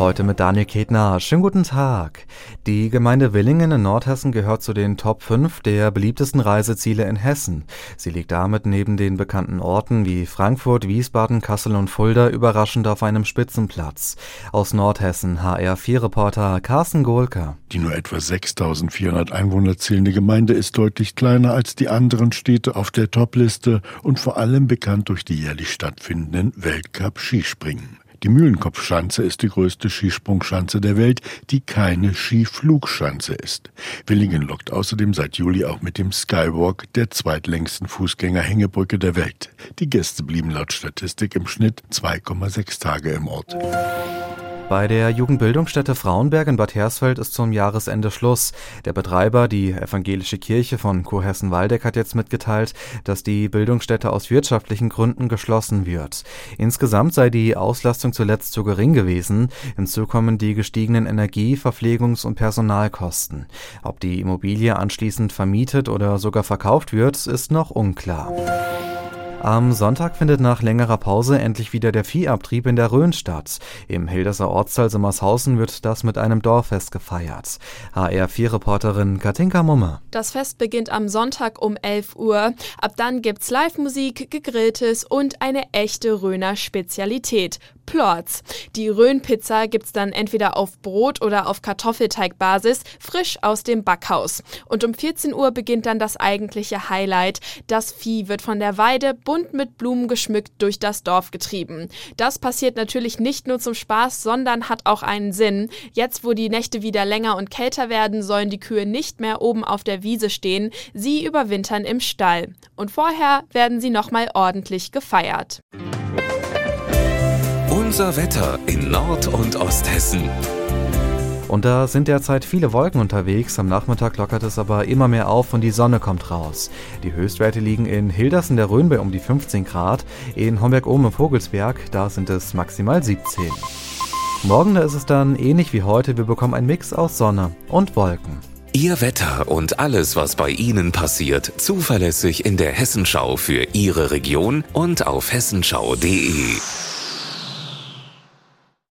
Heute mit Daniel Ketner. Schönen guten Tag. Die Gemeinde Willingen in Nordhessen gehört zu den Top 5 der beliebtesten Reiseziele in Hessen. Sie liegt damit neben den bekannten Orten wie Frankfurt, Wiesbaden, Kassel und Fulda überraschend auf einem Spitzenplatz. Aus Nordhessen HR4-Reporter Carsten Gohlke. Die nur etwa 6400 Einwohner zählende Gemeinde ist deutlich kleiner als die anderen Städte auf der Topliste und vor allem bekannt durch die jährlich stattfindenden Weltcup-Skispringen. Die Mühlenkopfschanze ist die größte Skisprungschanze der Welt, die keine Skiflugschanze ist. Willingen lockt außerdem seit Juli auch mit dem Skywalk, der zweitlängsten Fußgängerhängebrücke der Welt. Die Gäste blieben laut Statistik im Schnitt 2,6 Tage im Ort. Bei der Jugendbildungsstätte Frauenberg in Bad Hersfeld ist zum Jahresende Schluss. Der Betreiber, die evangelische Kirche von Kurhessen-Waldeck, hat jetzt mitgeteilt, dass die Bildungsstätte aus wirtschaftlichen Gründen geschlossen wird. Insgesamt sei die Auslastung zuletzt zu gering gewesen. Hinzu kommen die gestiegenen Energie-, Verpflegungs- und Personalkosten. Ob die Immobilie anschließend vermietet oder sogar verkauft wird, ist noch unklar. Am Sonntag findet nach längerer Pause endlich wieder der Viehabtrieb in der Rhön statt. Im Hilderser Ortsteil Simmershausen wird das mit einem Dorffest gefeiert. HR4-Reporterin Katinka Mumme. Das Fest beginnt am Sonntag um 11 Uhr. Ab dann gibt's Live-Musik, gegrilltes und eine echte Rhöner Spezialität. Plorts. Die Rhön-Pizza gibt's dann entweder auf Brot oder auf Kartoffelteigbasis, frisch aus dem Backhaus. Und um 14 Uhr beginnt dann das eigentliche Highlight. Das Vieh wird von der Weide mit Blumen geschmückt durch das Dorf getrieben. Das passiert natürlich nicht nur zum Spaß, sondern hat auch einen Sinn. Jetzt, wo die Nächte wieder länger und kälter werden, sollen die Kühe nicht mehr oben auf der Wiese stehen. Sie überwintern im Stall. Und vorher werden sie nochmal ordentlich gefeiert. Unser Wetter in Nord- und Osthessen. Und da sind derzeit viele Wolken unterwegs. Am Nachmittag lockert es aber immer mehr auf und die Sonne kommt raus. Die Höchstwerte liegen in Hildersen der Rhön bei um die 15 Grad. In Homberg oben im Vogelsberg, da sind es maximal 17. Morgen da ist es dann ähnlich wie heute. Wir bekommen einen Mix aus Sonne und Wolken. Ihr Wetter und alles, was bei Ihnen passiert, zuverlässig in der Hessenschau für Ihre Region und auf hessenschau.de.